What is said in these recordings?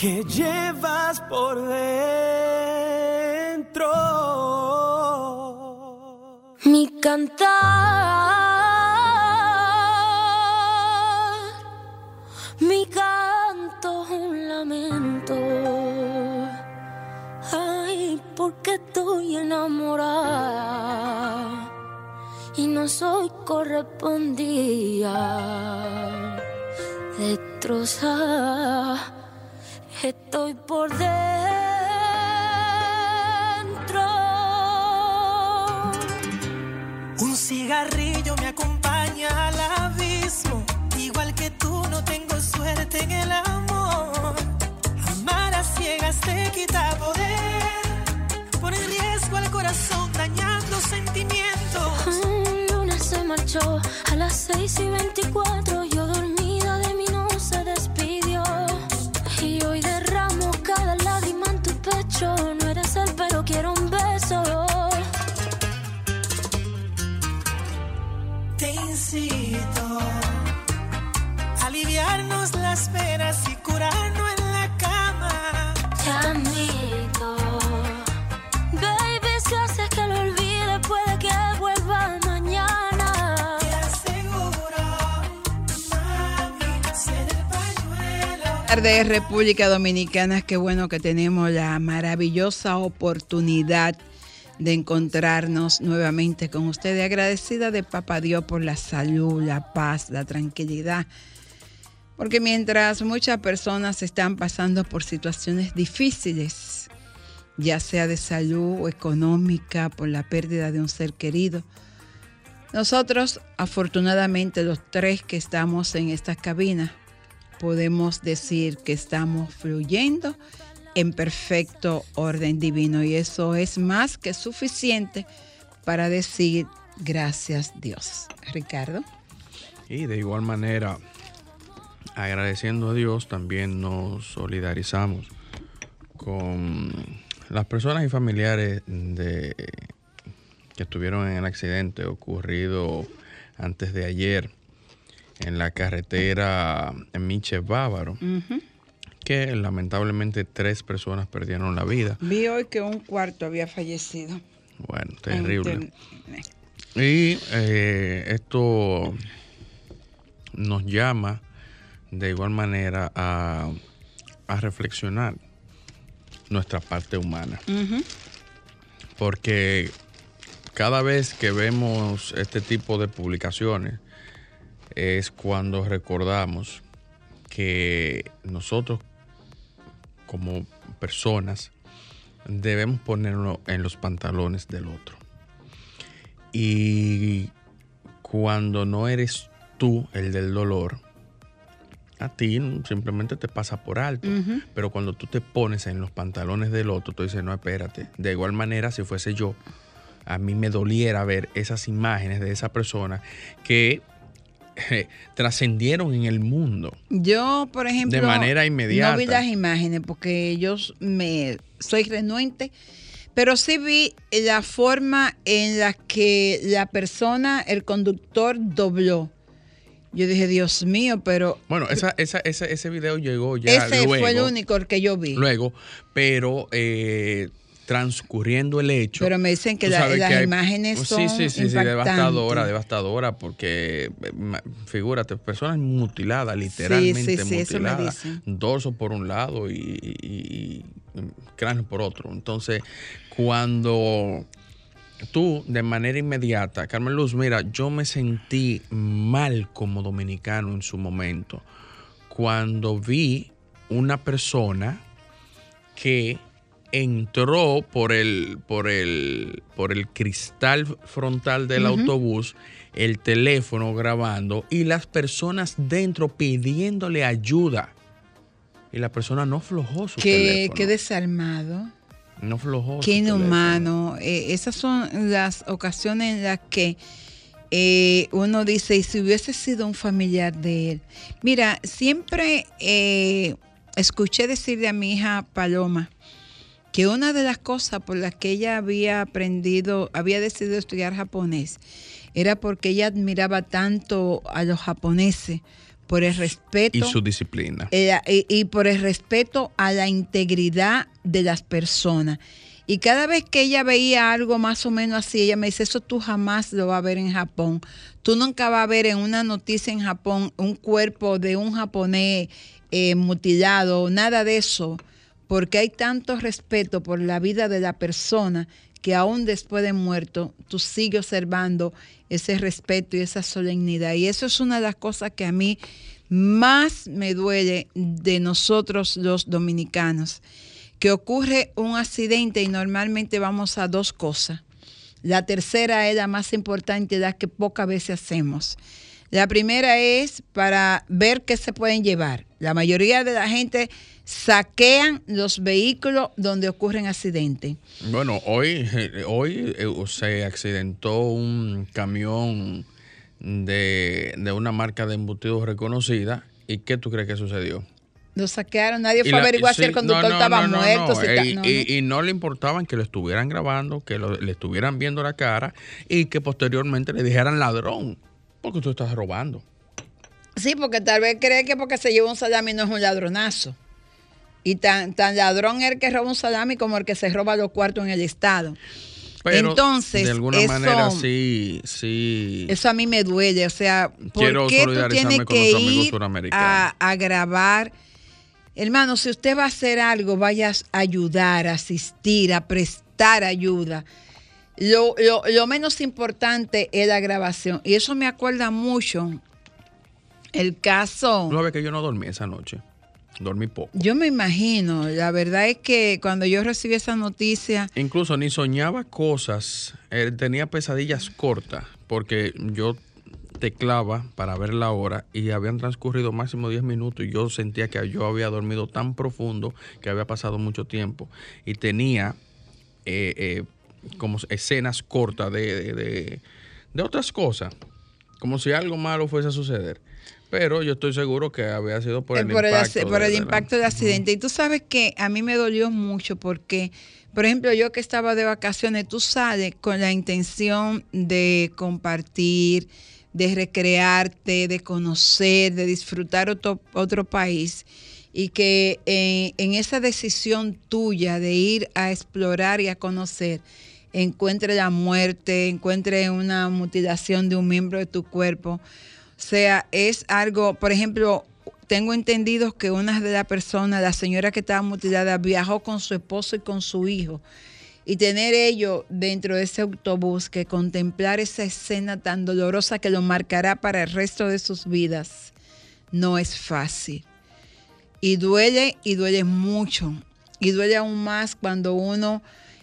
que llevas por dentro. Mi cantar, mi canto un lamento. Ay, porque estoy enamorada y no soy correspondida. Destrozada, estoy por dentro. Un cigarrillo me acompaña al abismo. Igual que tú, no tengo suerte en el amor. Amar a ciegas te quita poder. Pone en riesgo al corazón, dañando sentimientos. El lunes se marchó a las 6 y 24. Penas y curarnos en la cama. Te admito. Baby, si haces que lo olvide, puede que vuelva mañana. Te aseguro, mami, ser el pañuelo. tardes, República Dominicana. Qué bueno que tenemos la maravillosa oportunidad de encontrarnos nuevamente con ustedes. Agradecida de Papá Dios por la salud, la paz, la tranquilidad. Porque mientras muchas personas están pasando por situaciones difíciles, ya sea de salud o económica, por la pérdida de un ser querido, nosotros, afortunadamente, los tres que estamos en esta cabina, podemos decir que estamos fluyendo en perfecto orden divino y eso es más que suficiente para decir gracias Dios. Ricardo. Y de igual manera, agradeciendo a Dios, también nos solidarizamos con las personas y familiares de, que estuvieron en el accidente ocurrido antes de ayer en la carretera en Miche Bávaro, que lamentablemente tres personas perdieron la vida. Vi hoy que un cuarto había fallecido. Bueno, en terrible. internet. Y eh, esto nos llama de igual manera a, a reflexionar nuestra parte humana. Porque cada vez que vemos este tipo de publicaciones es cuando recordamos que nosotros como personas debemos ponernos en los pantalones del otro. Y cuando no eres tú el del dolor, a ti simplemente te pasa por alto. Pero cuando tú te pones en los pantalones del otro, tú dices, no, espérate. De igual manera, si fuese yo, a mí me doliera ver esas imágenes de esa persona que eh, trascendieron en el mundo. Yo, por ejemplo, De manera inmediata. no vi las imágenes porque yo me soy renuente, pero sí vi la forma en la que la persona, el conductor, dobló. Yo dije, Dios mío, pero Bueno, esa, esa, esa- ese video llegó ya ese luego. fue el único que yo vi. Luego, pero eh, transcurriendo el hecho. Pero me dicen que la- las hay- imágenes Sí, son sí, sí, sí, impactantes. devastadora, devastadora, porque eh, figúrate, personas mutiladas, literalmente sí, sí, eso me mutiladas, dicen. dorso por un lado y, y- y- y cráneo por otro. Entonces, cuando tú de manera inmediata, Carmen Luz, mira, yo me sentí mal como dominicano en su momento cuando vi una persona que entró por el, por el, por el cristal frontal del autobús, el teléfono grabando y las personas dentro pidiéndole ayuda. y la persona no flojó su Qué, teléfono. qué desarmado. No flojó. Qué inhumano. Eh, esas son las ocasiones en las que eh, uno dice, y si hubiese sido un familiar de él. Mira, siempre eh, escuché decirle a mi hija Paloma que una de las cosas por las que ella había aprendido, había decidido estudiar japonés, era porque ella admiraba tanto a los japoneses por el respeto Y su disciplina. eh, y, y por el respeto a la integridad de las personas. Y cada vez que ella veía algo más o menos así, ella me dice, eso tú jamás lo vas a ver en Japón. Tú nunca vas a ver en una noticia en Japón un cuerpo de un japonés eh, mutilado, nada de eso, porque hay tanto respeto por la vida de la persona que aún después de muerto, tú sigues observando ese respeto y esa solemnidad. Y eso es una de las cosas que a mí más me duele de nosotros los dominicanos, que ocurre un accidente y normalmente vamos a dos cosas. La tercera es la más importante, la que pocas veces hacemos. La primera es para ver qué se pueden llevar. La mayoría de la gente saquean los vehículos donde ocurren accidentes. Bueno, hoy, eh, hoy eh, se accidentó un camión de, de una marca de embutidos reconocida. ¿Y qué tú crees que sucedió? Lo saquearon, nadie fue la- a averiguar si el conductor no, no, estaba no, muerto. si está- Y, no, y- no. y no le importaban que lo estuvieran grabando, que lo- le estuvieran viendo la cara y que posteriormente le dijeran ladrón, porque tú estás robando. Sí, porque tal vez cree que porque se lleva un salami no es un ladronazo. Y tan, tan ladrón es el que roba un salami como el que se roba los cuartos en el Estado. Pero Entonces, de alguna eso- manera sí, sí. Eso a mí me duele. O sea, ¿por Quiero qué tú tienes que ir a, a grabar? Hermano, si usted va a hacer algo, vaya a ayudar, a asistir, a prestar ayuda. Lo, lo- lo menos importante es la grabación. Y eso me acuerda mucho el caso. Tú sabes que yo no dormí esa noche. Dormí poco. Yo me imagino, la verdad es que cuando yo recibí esa noticia, Incluso ni soñaba cosas, eh, tenía pesadillas cortas, porque yo teclaba para ver la hora y habían transcurrido máximo 10 minutos y yo sentía que yo había dormido tan profundo que había pasado mucho tiempo y tenía eh, eh, como escenas cortas de, de- de- de otras cosas, como si algo malo fuese a suceder. Pero yo estoy seguro que había sido por Eh, el por impacto. ac- por el impacto del accidente. Y tú sabes que a mí me dolió mucho porque, por ejemplo, yo que estaba de vacaciones, tú sales con la intención de compartir, de recrearte, de conocer, de disfrutar otro, otro país. Y que eh, en esa decisión tuya de ir a explorar y a conocer, encuentre la muerte, encuentre una mutilación de un miembro de tu cuerpo. O sea, es algo, por ejemplo, tengo entendido que una de las personas, la señora que estaba mutilada, viajó con su esposo y con su hijo. Y tener ellos dentro de ese autobús, que contemplar esa escena tan dolorosa que lo marcará para el resto de sus vidas, no es fácil. Y duele, y duele mucho. Y duele aún más cuando uno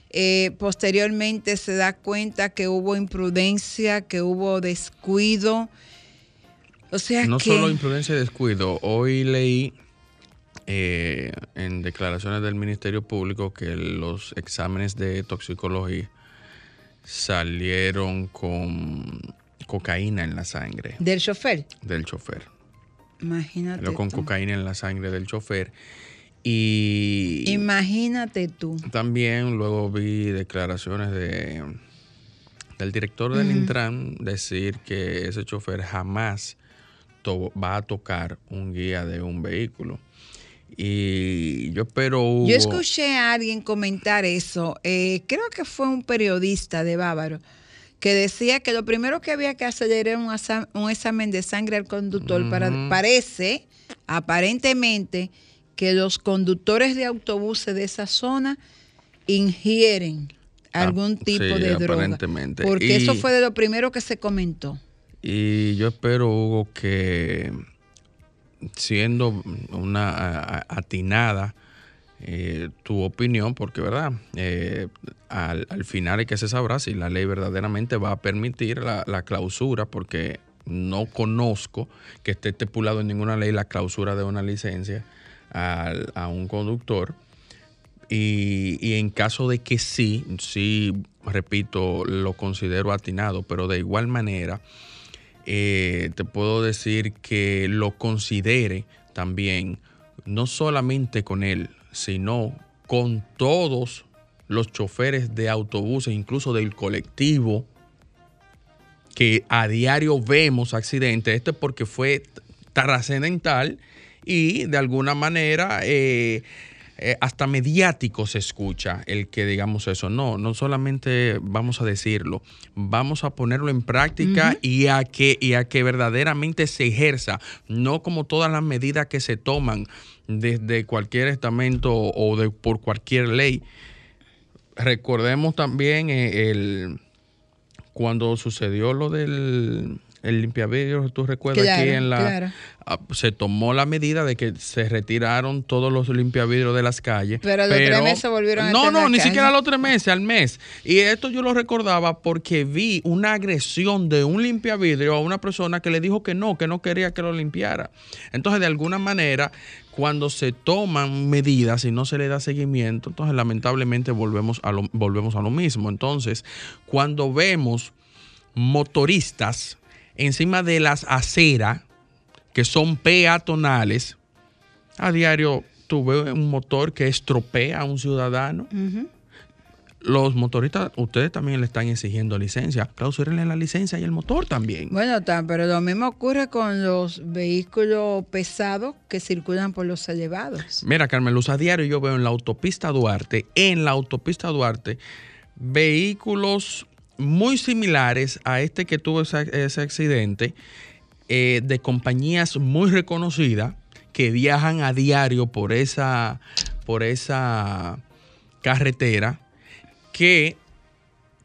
eh, posteriormente se da cuenta que hubo imprudencia, que hubo descuido. O sea No que... solo imprudencia y descuido. Hoy leí eh, en declaraciones del Ministerio Público que los exámenes de toxicología salieron con cocaína en la sangre Del chofer. del chofer. Imagínate. Con tú. cocaína en la sangre del chofer. Y Imagínate tú. también luego vi declaraciones de del director del Intran decir que ese chofer jamás va a tocar un guía de un vehículo. Y yo espero Hugo, Yo escuché a alguien comentar eso. eh, creo que fue un periodista de Bávaro que decía que lo primero que había que hacer era un, un examen de sangre al conductor. para, parece, aparentemente, que los conductores de autobuses de esa zona ingieren Ah, algún tipo sí, de droga. Porque eso fue de lo primero que se comentó. Y yo espero, Hugo, que siendo una atinada eh, tu opinión, porque, ¿verdad? Eh, al, al final hay que se sabrá si la ley verdaderamente va a permitir la, la clausura, porque no conozco que esté estipulado en ninguna ley la clausura de una licencia a un conductor. Y, en caso de que sí, sí, repito, lo considero atinado, pero de igual manera, eh, te puedo decir que lo considere también, no solamente con él, sino con todos los choferes de autobuses, incluso del colectivo, que a diario vemos accidentes. Esto es porque fue trascendental y de alguna manera eh, eh, hasta mediático se escucha el que digamos eso. No, no solamente vamos a decirlo, vamos a ponerlo en práctica y, a que, y a que verdaderamente se ejerza, no como todas las medidas que se toman desde cualquier estamento o de, por cualquier ley. Recordemos también eh, el cuando sucedió lo del el limpiavidrios, tú recuerdas Claro, aquí en la claro. ah, se tomó la medida de que se retiraron todos los limpiavidrios de las calles. Pero a los tres meses volvieron a No, en no, la ni calle. siquiera a los tres meses, al mes. Y esto yo lo recordaba porque vi una agresión de un limpiavidrio a una persona que le dijo que no, que no quería que lo limpiara. Entonces, de alguna manera, cuando se toman medidas y no se le da seguimiento, entonces lamentablemente volvemos a lo, volvemos a lo mismo. Entonces, cuando vemos motoristas encima de las aceras que son peatonales, a diario tuve un motor que estropea a un ciudadano. Los motoristas, ustedes también le están exigiendo licencia. Clausúrenle la licencia y el motor también. Bueno, pero lo mismo ocurre con los vehículos pesados que circulan por los elevados. Mira, Carmen Luz, a diario yo veo en la autopista Duarte, en la autopista Duarte, vehículos muy similares a este que tuvo ese, accidente, eh, de compañías muy reconocidas que viajan a diario por esa, por esa carretera, que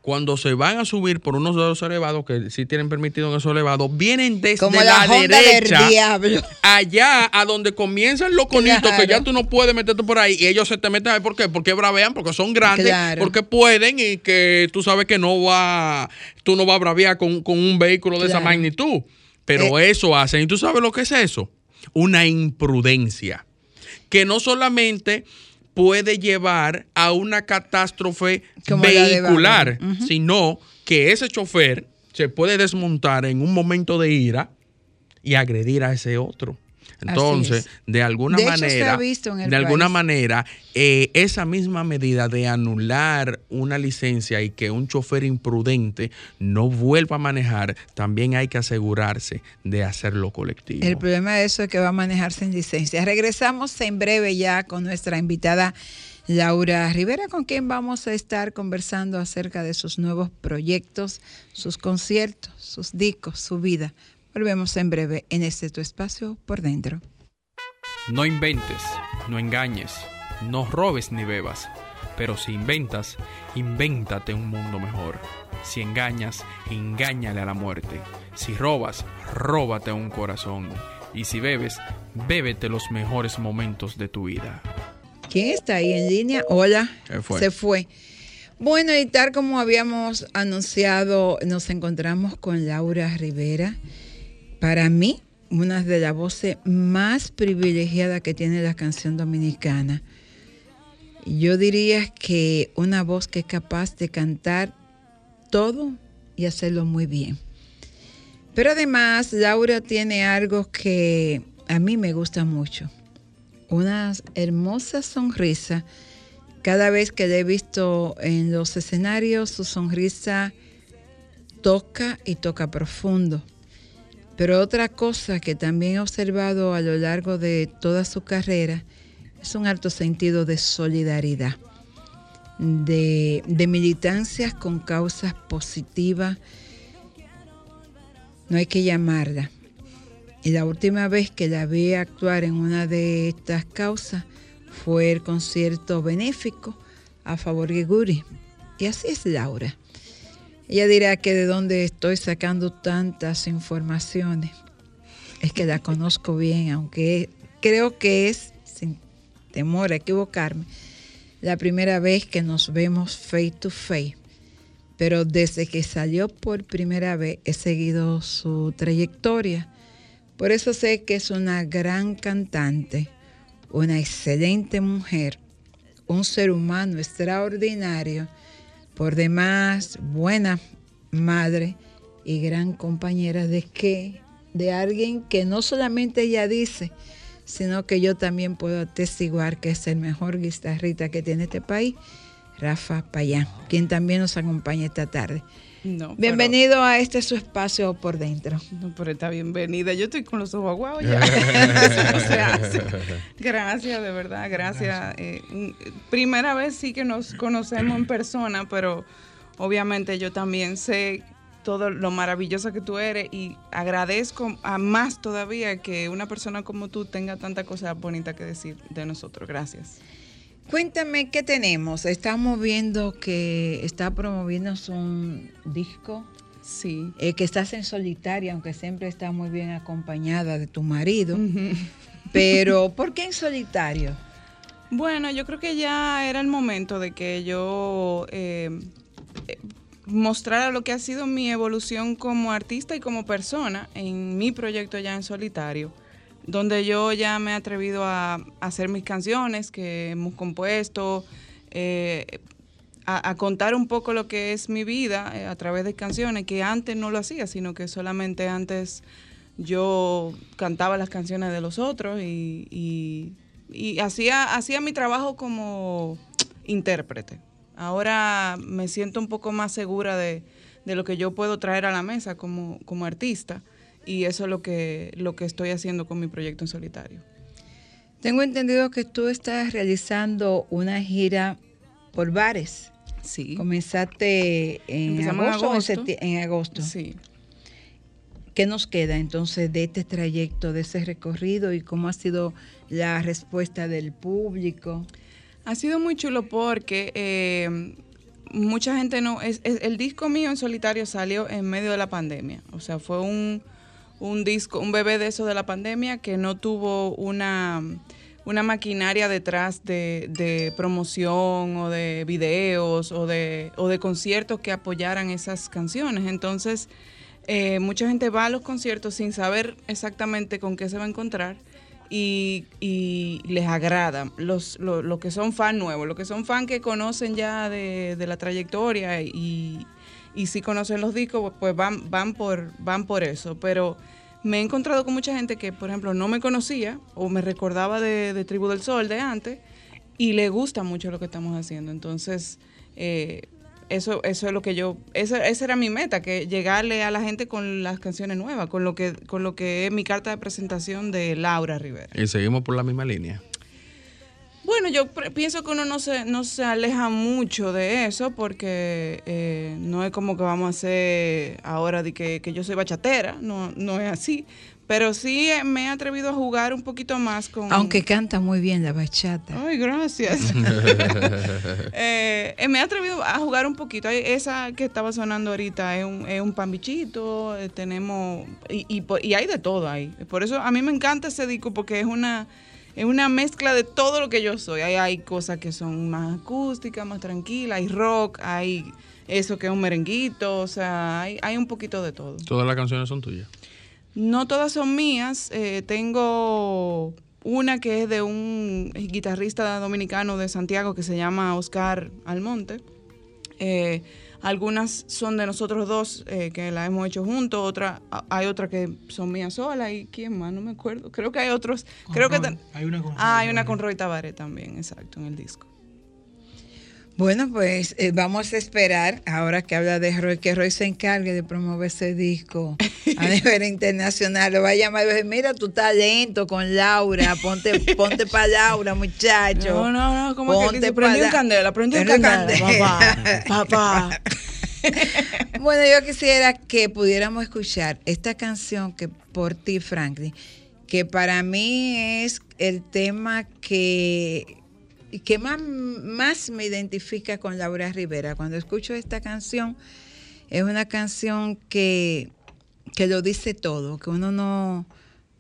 cuando se van a subir por unos de los elevados, que sí tienen permitido en esos elevados, vienen desde Como la, la derecha del diablo. allá a donde comienzan los conitos que ya tú no puedes meterte por ahí y ellos se te meten ahí ¿por qué? porque bravean porque son grandes Claro. porque pueden y que tú sabes que no va tú no vas a bravear con, con un vehículo de esa magnitud pero Eh. eso hacen y tú sabes lo que es eso una imprudencia que no solamente puede llevar a una catástrofe Como vehicular sino que ese chofer se puede desmontar en un momento de ira y agredir a ese otro. Entonces, es. de alguna De manera, de alguna manera, eh, esa misma medida de anular una licencia y que un chofer imprudente no vuelva a manejar, también hay que asegurarse de hacerlo colectivo. El problema de eso es que va a manejar sin licencia. Regresamos en breve ya con nuestra invitada Laura Rivera, con quien vamos a estar conversando acerca de sus nuevos proyectos, sus conciertos, sus discos, su vida. Volvemos en breve en este tu espacio por dentro. No inventes, no engañes, no robes ni bebas. Pero si inventas, invéntate un mundo mejor. Si engañas, engáñale a la muerte. Si robas, róbate un corazón. Y si bebes, bébete los mejores momentos de tu vida. ¿Quién está ahí en línea? Hola. Se fue. Se fue. Bueno, y tal como habíamos anunciado, nos encontramos con Laura Rivera. Para mí, una de las voces más privilegiadas que tiene la canción dominicana. Yo diría que una voz que es capaz de cantar todo y hacerlo muy bien. Pero además, Laura tiene algo que a mí me gusta mucho una hermosa sonrisa. Cada vez que la he visto en los escenarios, su sonrisa toca y toca profundo. Pero otra cosa que también he observado a lo largo de toda su carrera es un alto sentido de solidaridad, de, militancias con causas positivas. No hay que llamarla, y la última vez que la vi actuar en una de estas causas fue el concierto benéfico a favor de Guri. Y así es Laura. Ella dirá que de dónde estoy sacando tantas informaciones. Es que la conozco bien, aunque creo que es, sin temor a equivocarme, la primera vez que nos vemos face to face. Pero desde que salió por primera vez he seguido su trayectoria. Por eso sé que es una gran cantante, una excelente mujer, un ser humano extraordinario, por demás buena madre y gran compañera de que de alguien que no solamente ella dice, sino que yo también puedo atestiguar que es el mejor guitarrista que tiene este país, Rafa Payán, quien también nos acompaña esta tarde. No, Bienvenido a este su espacio por dentro. no, pero está bienvenida. Yo estoy con los ojos aguados ya. Eso no se hace. Gracias, de verdad, gracias. Eh, primera vez sí que nos conocemos en persona, pero obviamente yo también sé todo lo maravillosa que tú eres y agradezco a más todavía que una persona como tú tenga tanta cosa bonita que decir de nosotros. Gracias. Cuéntame qué tenemos. Estamos viendo que está promoviendo un disco Sí. eh, que estás en solitaria, aunque siempre estás muy bien acompañada de tu marido. Pero, ¿por qué en solitario? Bueno, yo creo que ya era el momento de que yo eh, eh, mostrara lo que ha sido mi evolución como artista y como persona en mi proyecto ya en solitario, donde yo ya me he atrevido a, hacer mis canciones que hemos compuesto, eh, a, a contar un poco lo que es mi vida eh, a través de canciones, que antes no lo hacía, sino que solamente antes yo cantaba las canciones de los otros y, y- y hacía, hacía mi trabajo como intérprete. Ahora me siento un poco más segura de, de lo que yo puedo traer a la mesa como, como artista y eso es lo que, lo que estoy haciendo con mi proyecto en solitario. Tengo entendido que tú estás realizando una gira por bares. Sí. Comenzaste en agosto, en agosto. septi- en agosto. Sí. ¿Qué nos queda entonces de este trayecto, de ese recorrido y cómo ha sido la respuesta del público? Ha sido muy chulo porque eh, mucha gente no... Es, es- el disco mío en solitario salió en medio de la pandemia. O sea, fue un, un disco, un bebé de eso de la pandemia que no tuvo una, una maquinaria detrás de, promoción o de videos o de, o de conciertos que apoyaran esas canciones. Entonces, eh, mucha gente va a los conciertos sin saber exactamente con qué se va a encontrar y, y les agrada. Los, lo, lo que son fan nuevos, los que son fan que conocen ya de, de la trayectoria y, y sí conocen los discos, pues van, van, por, van por eso. Pero me he encontrado con mucha gente que, por ejemplo, no me conocía o me recordaba de, de Tribu del Sol de antes y le gusta mucho lo que estamos haciendo. Entonces, eh, eso, eso es lo que yo, esa, esa era mi meta, que llegarle a la gente con las canciones nuevas, con lo que, con lo que es mi carta de presentación de Laura Rivera. Y seguimos por la misma línea. Bueno, yo pre- pienso que uno no se, no se aleja mucho de eso porque eh, no es como que vamos a hacer ahora de que, que yo soy bachatera, no, no es así. Pero sí eh, me he atrevido a jugar un poquito más con... Aunque canta muy bien la bachata. Ay, gracias. Eh, eh, me he atrevido a jugar un poquito. Esa que estaba sonando ahorita es un, es un pan bichito, eh, tenemos... Y, y, po- y hay de todo ahí. Por eso a mí me encanta ese disco porque es una, es una mezcla de todo lo que yo soy. Hay, hay cosas que son más acústicas, más tranquilas, hay rock, hay eso que es un merenguito, o sea, hay, hay un poquito de todo. Todas las canciones son tuyas. No todas son mías. eh, tengo una que es de un guitarrista dominicano de Santiago que se llama Oscar Almonte. Eh, algunas son de nosotros dos eh, que la hemos hecho juntos. Otra, hay otras que son mías solas. ¿Y quién más? No me acuerdo. Creo que hay otros. creo que Hay una con ah, hay Roy una Tabaré. con Roy Tabaré también, exacto, en el disco. Bueno, pues eh, vamos a esperar, ahora que habla de Roy, que Roy se encargue de promover ese disco a nivel internacional. Lo va a llamar y va a decir, mira tu talento con Laura, ponte, ponte para Laura, muchacho. No, no, no, como que Ponte dice, prendí la- candela, prendí candela, candela. papá, papá. Bueno, yo quisiera que pudiéramos escuchar esta canción que por ti, Franklin, que para mí es el tema que, que más, más me identifica con Laura Rivera. Cuando escucho esta canción, es una canción que, que lo dice todo, que uno no,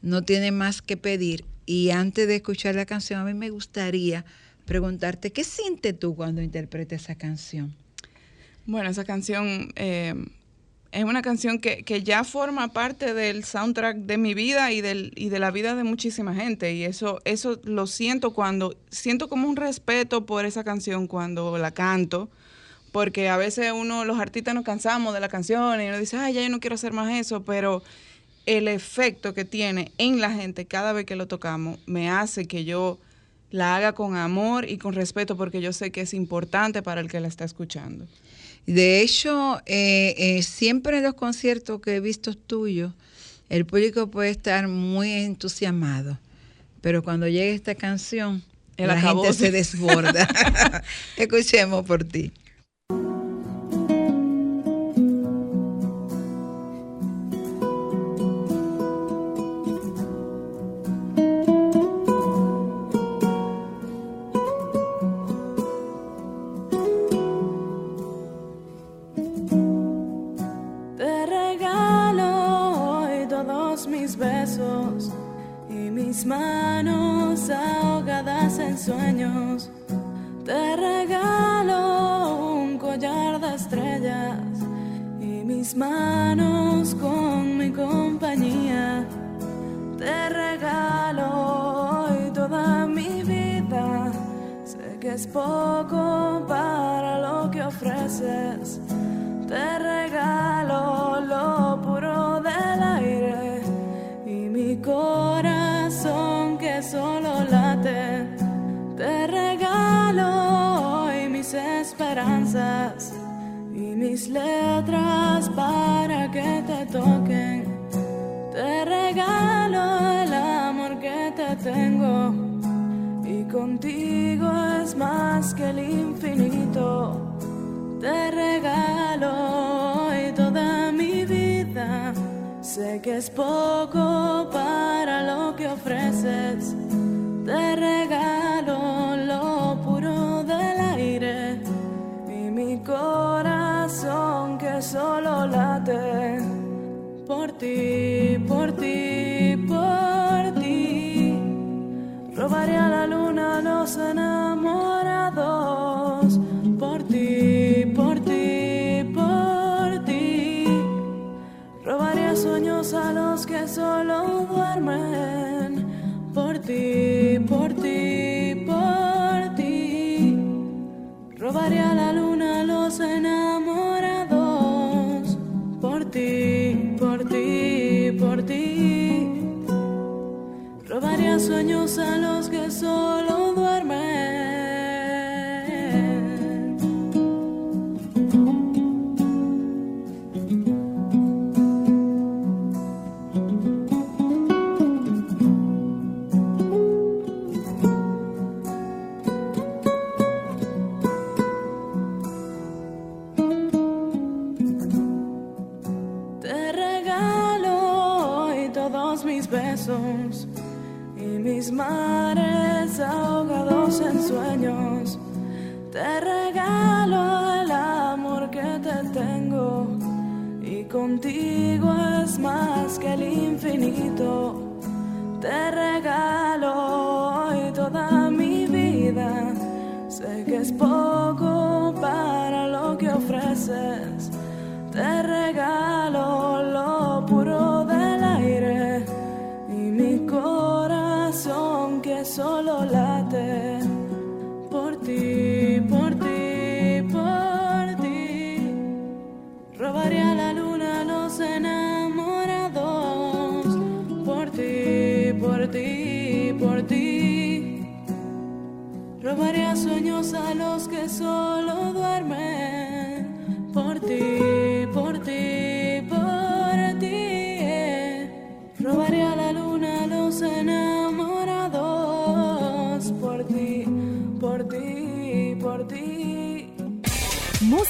no tiene más que pedir. Y antes de escuchar la canción, a mí me gustaría preguntarte, ¿qué sientes tú cuando interpretas esa canción? Bueno, esa canción eh, es una canción que, que, ya forma parte del soundtrack de mi vida y, del, y de la vida de muchísima gente. Y eso, eso lo siento cuando, siento como un respeto por esa canción cuando la canto, porque a veces uno, los artistas nos cansamos de la canción y uno dice, ay, ya yo no quiero hacer más eso, pero el efecto que tiene en la gente cada vez que lo tocamos me hace que yo la haga con amor y con respeto porque yo sé que es importante para el que la está escuchando. De hecho, eh, eh, siempre en los conciertos que he visto tuyos, el público puede estar muy entusiasmado, pero cuando llega esta canción, la gente se desborda. Escuchemos por ti.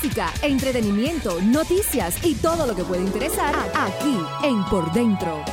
Música, entretenimiento, noticias y todo lo que puede interesar aquí en Por Dentro.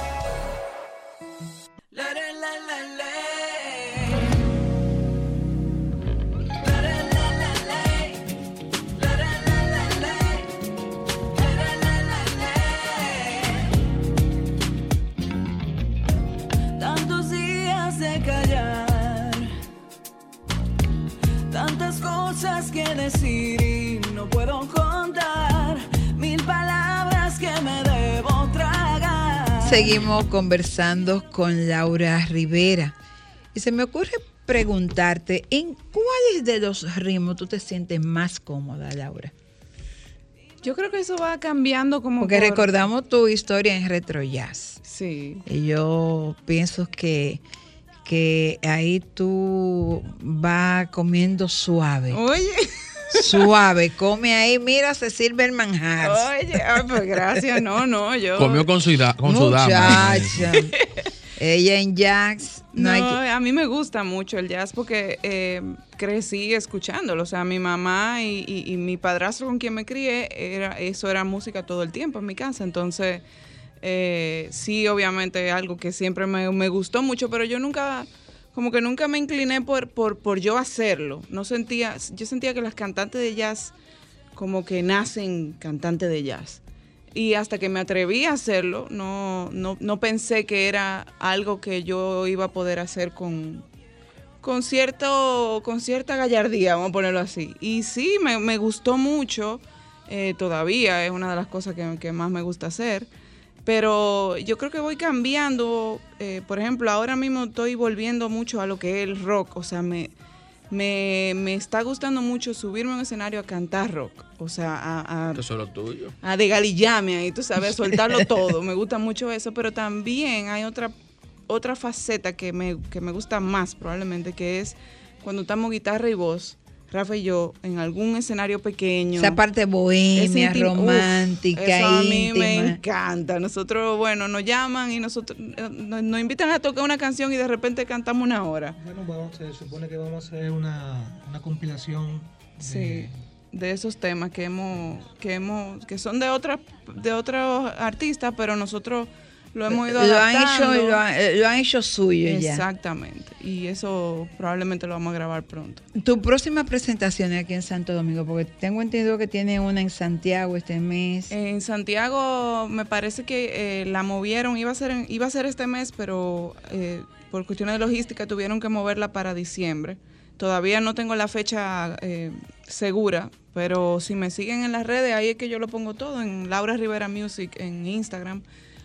Que decir no puedo contar mil palabras que me debo tragar. Seguimos conversando con Laura Rivera. Y se me ocurre preguntarte, ¿en cuáles de los ritmos tú te sientes más cómoda, Laura? Yo creo que eso va cambiando como Porque por- recordamos tu historia en Retro Jazz. Sí. Y yo pienso que, que ahí tú vas comiendo suave. Oye, Suave, come ahí, mira, se sirve el manjar. oye, ay, pues gracias, no, no, yo. Comió con su, con su dama. Muchacha. Ella en jazz. No, No, hay que- a mí me gusta mucho el jazz porque eh, crecí escuchándolo. O sea, mi mamá y, y- y mi padrastro con quien me crié, era, eso era música todo el tiempo en mi casa. Entonces, eh, sí, obviamente algo que siempre me, gustó mucho, pero yo nunca, como que nunca me incliné por, por, por yo hacerlo. No sentía, yo sentía que las cantantes de jazz como que nacen cantantes de jazz. Y hasta que me atreví a hacerlo, no, no, no pensé que era algo que yo iba a poder hacer con, con, cierto, con cierta gallardía, vamos a ponerlo así. Y sí, me, me gustó mucho, eh, todavía es una de las cosas que más me gusta hacer. Pero yo creo que voy cambiando, eh, por ejemplo, ahora mismo estoy volviendo mucho a lo que es el rock, o sea, me, me, me está gustando mucho subirme a un escenario a cantar rock, o sea, a, a, Eso es lo tuyo. a de galillame ahí, tú sabes, soltarlo todo. Me gusta mucho eso, pero también hay otra, otra faceta que me, que me gusta más probablemente, que es cuando estamos guitarra y voz, Rafa y yo, en algún escenario pequeño. Esa parte bohemia, intim- romántica, Uf, eso a mí me encanta. Nosotros, bueno, nos llaman y nosotros eh, nos, nos invitan a tocar una canción y de repente cantamos una hora. Bueno, vamos, se supone que vamos a hacer una, una compilación. Sí, de esos temas que hemos, que hemos, que son de otras, de otros artistas, pero nosotros lo hemos ido Lo han hecho, lo han, eh, lo han hecho suyo ya. Exactamente. Y eso probablemente lo vamos a grabar pronto. Tu próxima presentación es aquí en Santo Domingo, porque tengo entendido que tiene una en Santiago este mes. En Santiago me parece que eh, la movieron, iba a ser en- iba a ser este mes, pero eh, por cuestiones de logística tuvieron que moverla para diciembre. Todavía no tengo la fecha eh, segura, pero si me siguen en las redes, ahí es que yo lo pongo todo, en Laura Rivera Music, en Instagram,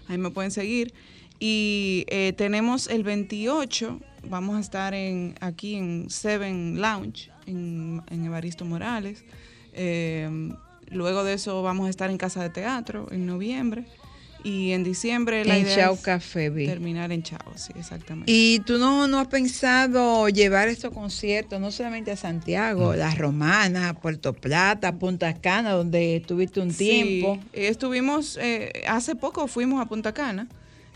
ahí me pueden seguir. Y eh, tenemos el 28, vamos a estar en, aquí en Seven Lounge, en, Evaristo Morales. Eh, luego de eso vamos a estar en Casa de Teatro en noviembre. Y en diciembre la En idea Chao es Café, terminar en Chao, sí, exactamente. Y tú no, no has pensado llevar estos conciertos no solamente a Santiago, Mm. La Romana, a Puerto Plata, Punta Cana, donde estuviste un Sí, tiempo. estuvimos, eh, hace poco fuimos a Punta Cana,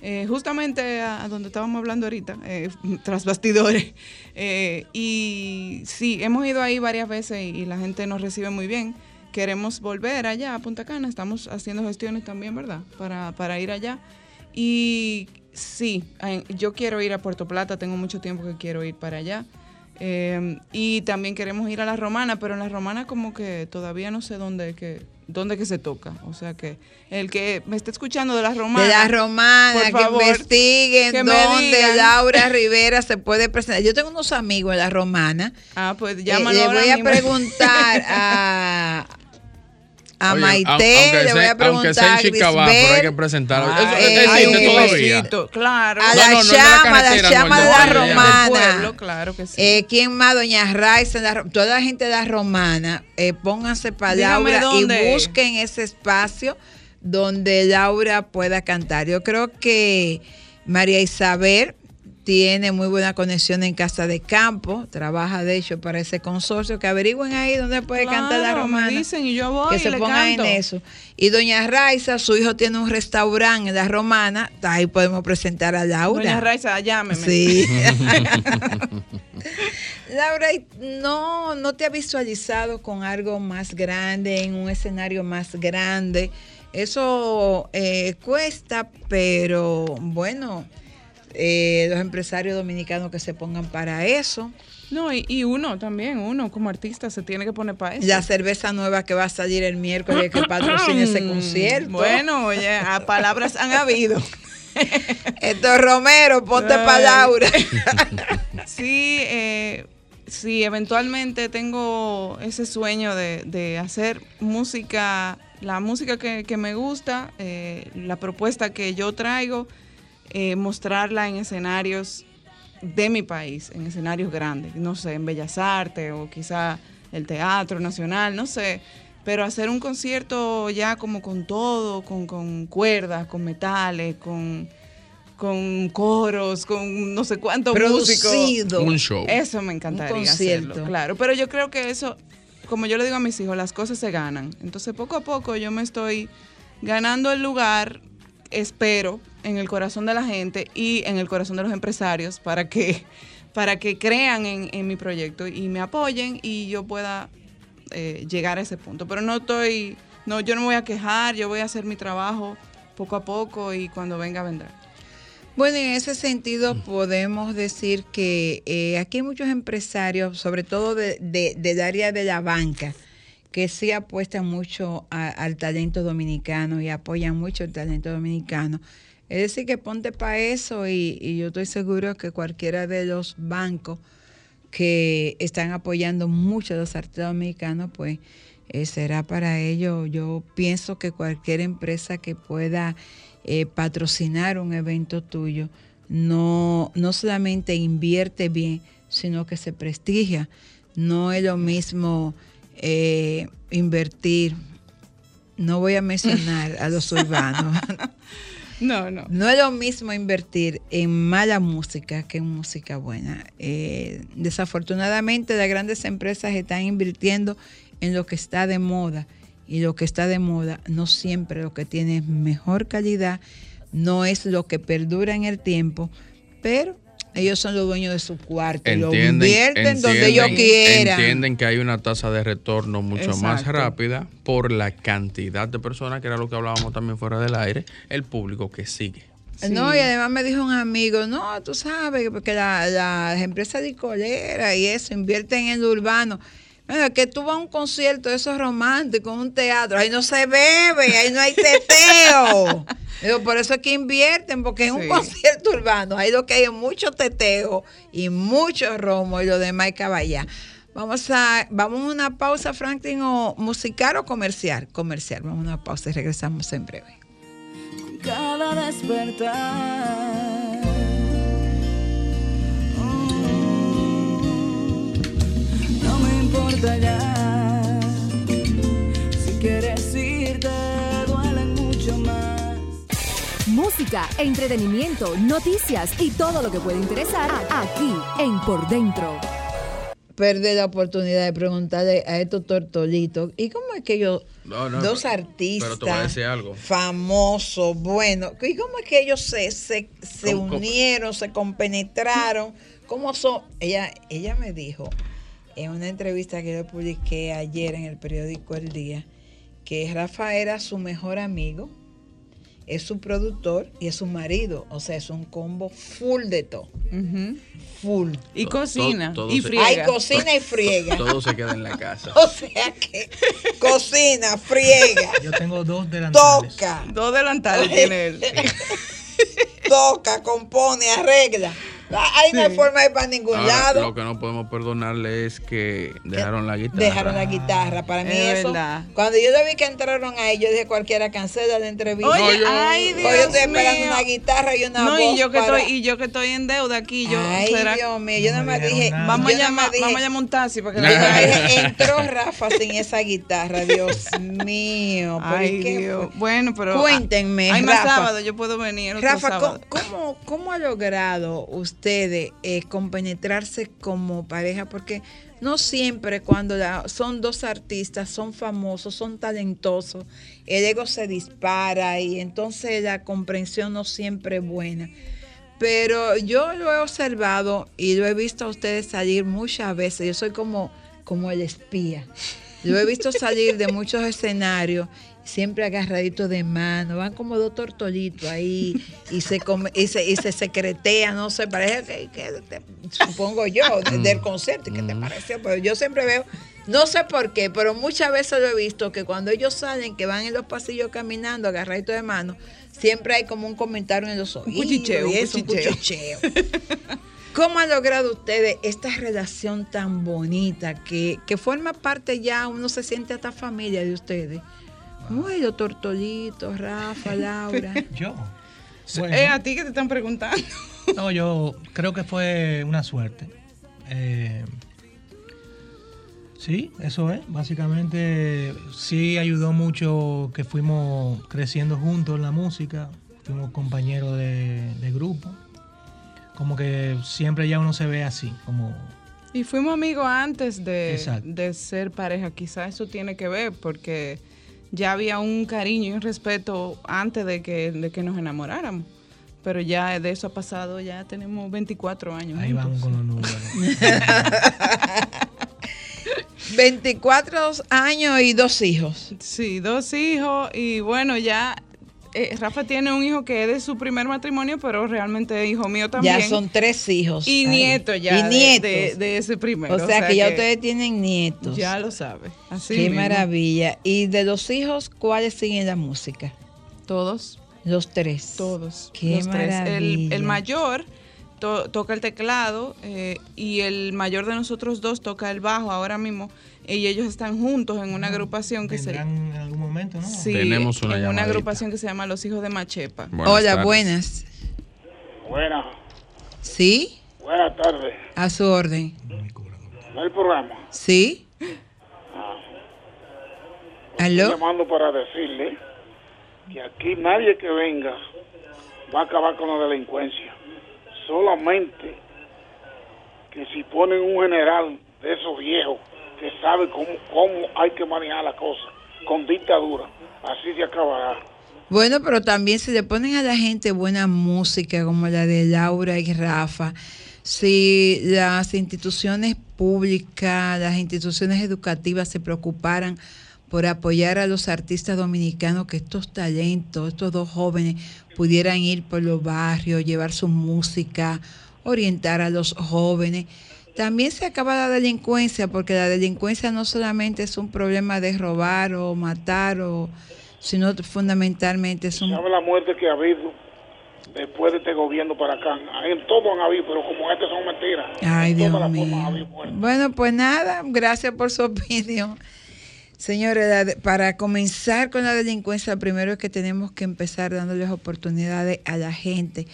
eh, justamente a, a donde estábamos hablando ahorita, eh, tras bastidores. Eh, y sí, hemos ido ahí varias veces y, y la gente nos recibe muy bien. Queremos volver allá a Punta Cana, estamos haciendo gestiones también, ¿verdad? Para, para ir allá. Y sí, yo quiero ir a Puerto Plata, tengo mucho tiempo que quiero ir para allá. Eh, y también queremos ir a la romana, pero en la romana como que todavía no sé dónde que dónde que se toca. O sea que el que me esté escuchando de la romana. de la romana, por que favor, investiguen que me dónde. Laura Rivera se puede presentar. Yo tengo unos amigos en la romana. Ah, pues Eh, llámalo le ahora voy a preguntar a, a Oye, Maite, le voy a preguntar Aunque sea a en Chicabá, pero hay que. Ah, Eso eh, existe eh, todavía. besito, Claro. a No, la no, no es de la la no, de la romana. Pueblo, claro que sí. Eh, ¿Quién más? Doña Raiza, la- toda la gente de la romana, eh, pónganse para Laura y busquen ese espacio donde Laura pueda cantar. Yo creo que María Isabel tiene muy buena conexión en Casa de Campo, trabaja de hecho para ese consorcio, que averigüen ahí dónde puede cantar la me romana. dicen y yo voy que y se le pongan canto. en eso. Y Doña Raiza, su hijo tiene un restaurante en la romana, ahí podemos presentar a Laura. Doña Raiza, llámeme. Sí. Laura, ¿y no, ¿no te has visualizado con algo más grande, en un escenario más grande? Eso eh, cuesta, pero bueno, eh, los empresarios dominicanos que se pongan para eso. No, y, y uno también, uno como artista se tiene que poner para eso. La cerveza nueva que va a salir el miércoles que patrocina ese concierto. Bueno, oye, a palabras han habido. Esto es Romero, ponte para Laura. Sí, eh, sí, eventualmente tengo ese sueño de, de hacer música la música que, que me gusta, eh, la propuesta que yo traigo, eh, mostrarla en escenarios de mi país, en escenarios grandes, no sé, en Bellas Artes o quizá el Teatro Nacional, no sé, pero hacer un concierto ya como con todo, con, con cuerdas, con metales, con, con coros, con no sé cuántos músicos. Producido. Un show. Eso me encantaría Un concierto. hacerlo, claro. Pero yo creo que eso, como yo le digo a mis hijos, las cosas se ganan. Entonces, poco a poco yo me estoy ganando el lugar, espero, en el corazón de la gente y en el corazón de los empresarios para que, para que crean en, mi proyecto y me apoyen y yo pueda eh, llegar a ese punto. Pero no estoy, no, yo no me voy a quejar, yo voy a hacer mi trabajo poco a poco y cuando venga vendrá. Bueno, en ese sentido podemos decir que eh, aquí hay muchos empresarios, sobre todo de, de- del área de la banca, que sí apuestan mucho a- al talento dominicano y apoyan mucho el talento dominicano. Es decir, que ponte para eso y, yo estoy seguro que cualquiera de los bancos que están apoyando mucho a los artistas dominicanos, pues eh, será para ello. Yo pienso que cualquier empresa que pueda eh, patrocinar un evento tuyo no, no solamente invierte bien, sino que se prestigia. No es lo mismo eh, invertir, no voy a mencionar a los urbanos. No, no. No es lo mismo invertir en mala música que en música buena. Eh, desafortunadamente las grandes empresas están invirtiendo en lo que está de moda y lo que está de moda no siempre lo que tiene mejor calidad, no es lo que perdura en el tiempo, pero ellos son los dueños de su cuarto y lo invierten donde ellos quieran. entienden que hay una tasa de retorno mucho más rápida por la cantidad de personas, que era lo que hablábamos también fuera del aire, el público que sigue. No, y además me dijo un amigo, no, tú sabes, porque la- las empresas discoleras y eso invierten en lo urbano. Es que tú vas a un concierto de esos románticos, un teatro, ahí no se bebe, ahí no hay teteo. Digo, por eso es que invierten, porque en un concierto urbano ahí lo que hay es mucho teteo y mucho romo y lo demás es caballá. Vamos a, vamos a una pausa, Franklin, o musical o comercial. Comercial, vamos a una pausa y regresamos en breve. cada despertar. Si quieres irte, duele mucho más. Música, entretenimiento, noticias y todo lo que puede interesar aquí en Por Dentro. perder la oportunidad de preguntarle a estos tortolitos, ¿y cómo es que ellos, No, no, dos pero- artistas famosos, bueno, ¿y cómo es que ellos se, se, se ¿Cómo- cómo? unieron, se compenetraron? ¿Cómo son? Ella, ella me dijo en una entrevista que yo publiqué ayer en el periódico El Día, que Rafa era su mejor amigo, es su productor y es su marido, o sea, es un combo full de todo. Full. Y cocina, todo y friega. Hay cocina y friega. Todo se queda en la casa. O sea que cocina, friega, Yo tengo dos delantales. toca, Dos delantales tiene él. toca, compone, arregla. Ahí no hay forma de ir para ningún Ahora, lado. lo que no podemos perdonarle es que dejaron la guitarra. Dejaron la guitarra. Para mí Es eso. verdad. Cuando yo le vi que entraron ahí, yo dije cualquiera cancela la entrevista. Oye, No, yo- ay, Dios yo estoy esperando mío. una guitarra y una No, voz y yo que para- estoy, y yo que estoy en deuda aquí, yo Ay, será- Dios mío, yo No nada me más dije, vamos a llamar, dije, vamos a llamar un taxi para que yo diga. dije, entró Rafa sin esa guitarra, Dios mío. Ay, ¿y qué Dios. Bueno, pero Cuéntenme, Hay más sábado, yo puedo venir Rafa. ¿cómo, cómo, ha logrado ustedes eh, compenetrarse como pareja? Porque no siempre cuando son dos artistas, son famosos, son talentosos, el ego se dispara y entonces la comprensión no siempre es buena. Pero yo lo he observado y lo he visto a ustedes salir muchas veces. Yo soy como, como el espía. Lo he visto salir de muchos escenarios, siempre agarraditos de mano. Van como dos tortolitos ahí y se, come- y se, y se secretean, no sé, parece que, que te- supongo yo, de- del concierto. ¿Qué te pareció? Pero yo siempre veo, no sé por qué, pero muchas veces lo he visto que cuando ellos salen, que van en los pasillos caminando agarraditos de mano, siempre hay como un comentario en los oídos. cuchicheo, y un cuchicheo. cuchicheo. ¿Cómo han logrado ustedes esta relación tan bonita que, que forma parte ya, uno se siente hasta familia de ustedes? Uy, los tortolitos, Rafa, Laura. Yo. Es Eh, a ti que te están preguntando. No, yo creo que fue una suerte. Eh, sí, eso es. Básicamente sí ayudó mucho que fuimos creciendo juntos en la música. Fuimos compañeros de, de grupo. Como que siempre ya uno se ve así, como Y fuimos amigos antes de, de ser pareja. Quizás eso tiene que ver porque ya había un cariño y un respeto antes de que, de que nos enamoráramos. Pero ya de eso ha pasado, ya tenemos 24 años. ahí vamos con los números. 24 años y dos hijos. Sí, dos hijos y bueno, ya eh, Rafa tiene un hijo que es de su primer matrimonio, pero realmente es hijo mío también. Ya son tres hijos. Y Ay. nietos ya Y de- nietos. De, de ese primero. o sea, que ya ustedes tienen nietos. Ya lo sabe. Así Qué mismo. maravilla. ¿Y de los hijos, cuáles siguen la música? Todos. Los tres. Todos. Qué los tres. El, maravilla. el mayor to- toca el teclado eh, y el mayor de nosotros dos toca el bajo ahora mismo. Y ellos están juntos en una agrupación que se en algún momento, ¿no? Sí, Tenemos una en una agrupación que se llama Los Hijos de Machepa. Hola, buenas. Buenas, ¿Sí? buenas tardes. A su orden. ¿No hay programa? ¿Sí? Estoy ¿Aló? llamando para decirle que aquí nadie que venga va a acabar con la delincuencia. Solamente que si ponen un general de esos viejos que sabe cómo, cómo hay que manejar la cosa, con dictadura, así se acabará. Bueno, pero también si le ponen a la gente buena música como la de Laura y Rafa, si las instituciones públicas, las instituciones educativas se preocuparan por apoyar a los artistas dominicanos, que estos talentos, estos dos jóvenes pudieran ir por los barrios, llevar su música, orientar a los jóvenes. También se acaba la delincuencia, porque la delincuencia no solamente es un problema de robar o matar, o, sino fundamentalmente es un... ¿Sabe la muerte que ha habido después de este gobierno para acá? En todo han habido, pero como este son mentiras. Ay, Dios mío. Bueno, pues nada, gracias por su opinión. Señores, para comenzar con la delincuencia, primero es que tenemos que empezar dándoles oportunidades a la gente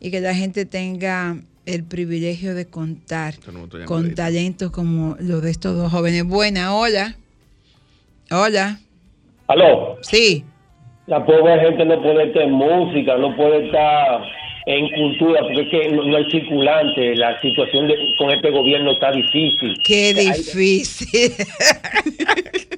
y que la gente tenga el privilegio de contar con talentos como los de estos dos jóvenes. Buena, hola. Hola. Aló. Sí. La pobre gente no puede estar en música, no puede estar en cultura, porque es que no, no hay circulante. La situación de, con este gobierno está difícil. Qué difícil.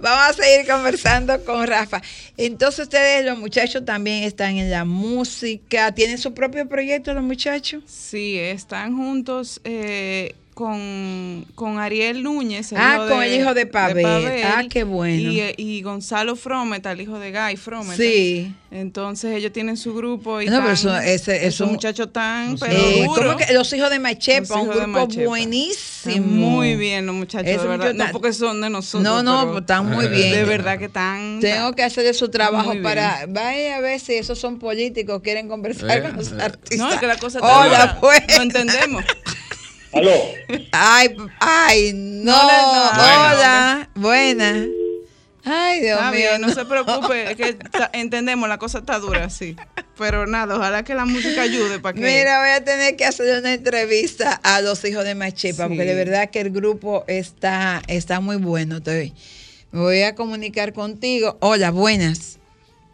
Vamos a seguir conversando con Rafa. Entonces ustedes, los muchachos, también están en la música. ¿Tienen su propio proyecto los muchachos? Sí, están juntos eh, con, con Ariel Núñez. Ah, con el hijo de Pavel. Ah, qué bueno. Y, eh, y Gonzalo Frometa, el hijo de Guy Frometa. Sí. Entonces ellos tienen su grupo y No, pero están- eso- ese- esos eso- muchachos tan, pero Eh, duro. ¿cómo que? Los hijos de Machepa, un de grupo Machepa. buenísimo. Están muy bien los muchachos, Esos de verdad. muchachos No tan- porque son de nosotros. No, no, pero están muy bien. De verdad que están... Tengo que hacerle su trabajo para. Vaya a ver si esos son políticos, quieren conversar Eh, con los eh. artistas. No, es que la cosa está Hola, dura. pues. Lo entendemos. Aló. Ay, ay, no. No no. Hola, buena. Ay, Dios mío. bien, no se preocupe, es que entendemos, la cosa está dura, sí. Pero nada, ojalá que la música ayude para que... Mira, voy a tener que hacer una entrevista a los hijos de Machepa, Sí. porque de verdad que el grupo está, está muy bueno. Te- Me voy a comunicar contigo. Hola, buenas.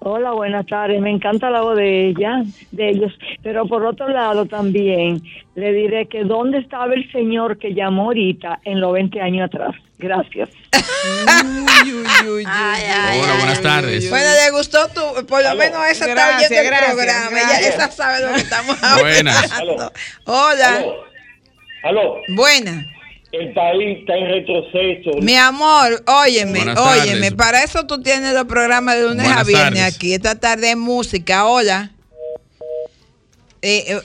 Hola, buenas tardes. Me encanta la voz de ella, de ellos. Pero por otro lado también le diré que dónde estaba el señor que llamó ahorita en los 20 años atrás. Gracias. Uy, uy, uy, uy, Hola, buenas tardes. Bueno, le gustó tu, por lo Aló. menos esa está oyendo el gracias, programa. gracias. Ella, esa sabe lo que estamos hablando. Buenas. Hola, Aló. Aló. buena. El país está en retroceso. Mi amor, óyeme, Buenas óyeme, tardes. para eso tú tienes los programas de lunes a viernes tardes. aquí. Esta tarde es música, hola. Eh, eh,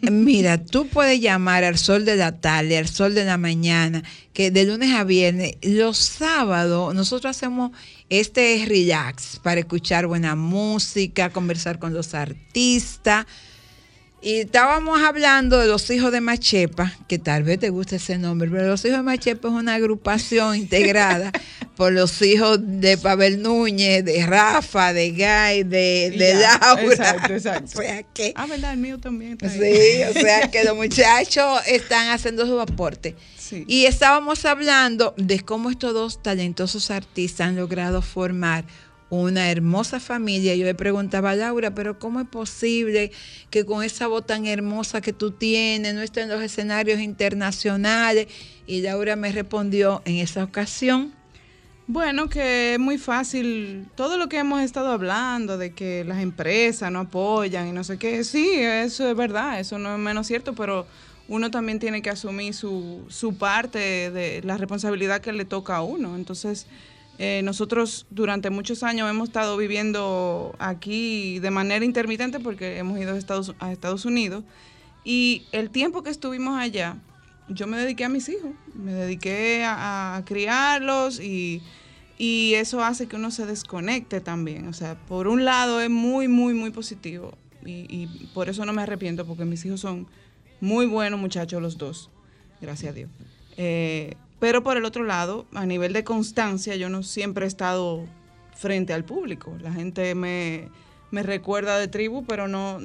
mira, tú puedes llamar al sol de la tarde, al sol de la mañana, que de lunes a viernes, los sábados nosotros hacemos este relax para escuchar buena música, conversar con los artistas. Y estábamos hablando de los hijos de Machepa, que tal vez te guste ese nombre, pero los hijos de Machepa es una agrupación integrada por los hijos de Pavel Núñez, de Rafa, de Guy, de, Y de ya, Laura. exacto, exacto. O sea que, Ah, ¿verdad? El mío también. está ahí. sí, o sea que los muchachos están haciendo su aporte. Sí. Y estábamos hablando de cómo estos dos talentosos artistas han logrado formar una hermosa familia. Yo le preguntaba a Laura, pero ¿cómo es posible que con esa voz tan hermosa que tú tienes no esté en los escenarios internacionales? Y Laura me respondió en esa ocasión. Bueno, que es muy fácil. Todo lo que hemos estado hablando de que las empresas no apoyan y no sé qué, sí, eso es verdad, eso no es menos cierto, pero uno también tiene que asumir su, su parte de la responsabilidad que le toca a uno. Entonces, eh, nosotros durante muchos años hemos estado viviendo aquí de manera intermitente porque hemos ido a Estados, Unidos y el tiempo que estuvimos allá, yo me dediqué a mis hijos, me dediqué a, criarlos y, eso hace que uno se desconecte también. O sea, por un lado es muy, muy, muy positivo y, y por eso no me arrepiento porque mis hijos son muy buenos muchachos los dos, gracias a Dios. Eh, pero por el otro lado, a nivel de constancia, yo no siempre he estado frente al público. La gente me, me recuerda de tribu, pero no,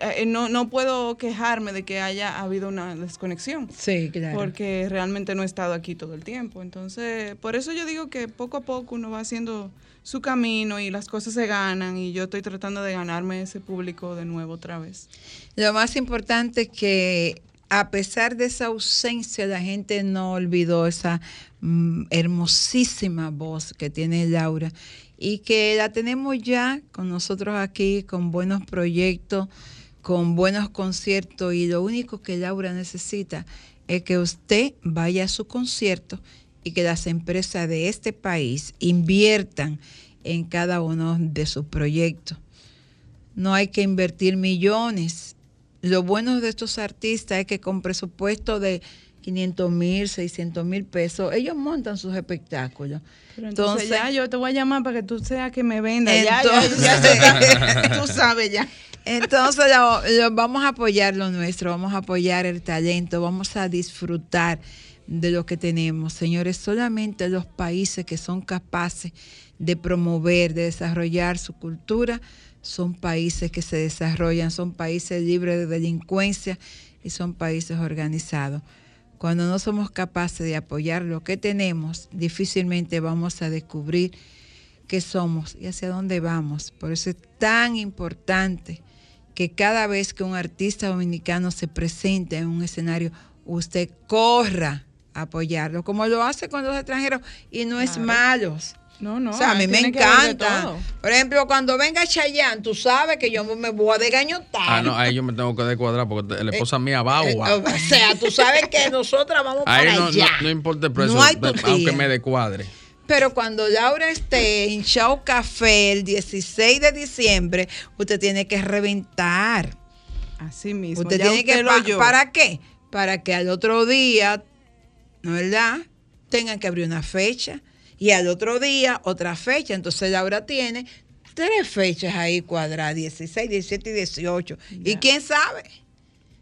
eh, no, no puedo quejarme de que haya habido una desconexión. Sí, claro. Porque realmente no he estado aquí todo el tiempo. Entonces, por eso yo digo que poco a poco uno va haciendo su camino y las cosas se ganan y yo estoy tratando de ganarme ese público de nuevo otra vez. Lo más importante es que a pesar de esa ausencia, la gente no olvidó esa mm, hermosísima voz que tiene Laura y que la tenemos ya con nosotros aquí, con buenos proyectos, con buenos conciertos y lo único que Laura necesita es que usted vaya a su concierto y que las empresas de este país inviertan en cada uno de sus proyectos. No hay que invertir millones. Lo bueno de estos artistas es que con presupuesto de 500 mil, 600 mil pesos, ellos montan sus espectáculos. Pero entonces, ya yo te voy a llamar para que tú seas que me venda. Ya, ya, Entonces- ya, ya, tú sabes ya. Entonces lo- lo- vamos a apoyar lo nuestro, vamos a apoyar el talento, vamos a disfrutar de lo que tenemos. Señores, solamente los países que son capaces de promover, de desarrollar su cultura, son países que se desarrollan, son países libres de delincuencia y son países organizados. Cuando no somos capaces de apoyar lo que tenemos, difícilmente vamos a descubrir qué somos y hacia dónde vamos. Por eso es tan importante que cada vez que un artista dominicano se presente en un escenario, usted corra a apoyarlo, como lo hace con los extranjeros, y no es malos. No, no. o sea, a mí me encanta. Por ejemplo, cuando venga Chayanne, tú sabes que yo me voy a desgañotar. Ah, no, ahí yo me tengo que descuadrar porque la esposa mía va Eh, o sea, tú sabes que nosotras vamos Ahí para no, allá. no, no importa el precio, No hay aunque me descuadre. Pero cuando Laura esté en Chao Café el 16 de diciembre, usted tiene que reventar. Así mismo. Usted ya tiene usted que lo pa-. ¿Para qué? Para que al otro día, ¿no es verdad? Tengan que abrir una fecha y al otro día otra fecha. Entonces Laura tiene tres fechas ahí cuadradas, 16, 17 y 18. ¿Y quién sabe?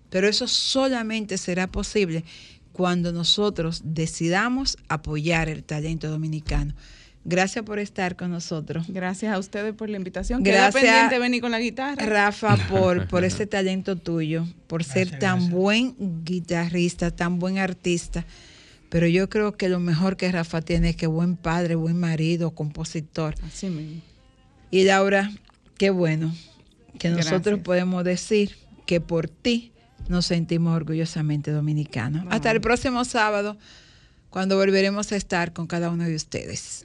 Pero eso solamente será posible cuando nosotros decidamos apoyar el talento dominicano. Gracias por estar con nosotros. Gracias a ustedes por la invitación. Queda Gracias, pendiente venir con la guitarra. Rafa, por, por ese talento tuyo, por ser tan buen guitarrista, tan buen artista. Pero yo creo que lo mejor que Rafa tiene es que buen padre, buen marido, compositor. Así mismo. Y Laura, qué bueno que nosotros podemos decir que por ti nos sentimos orgullosamente dominicanos. Hasta el próximo sábado, cuando volveremos a estar con cada uno de ustedes.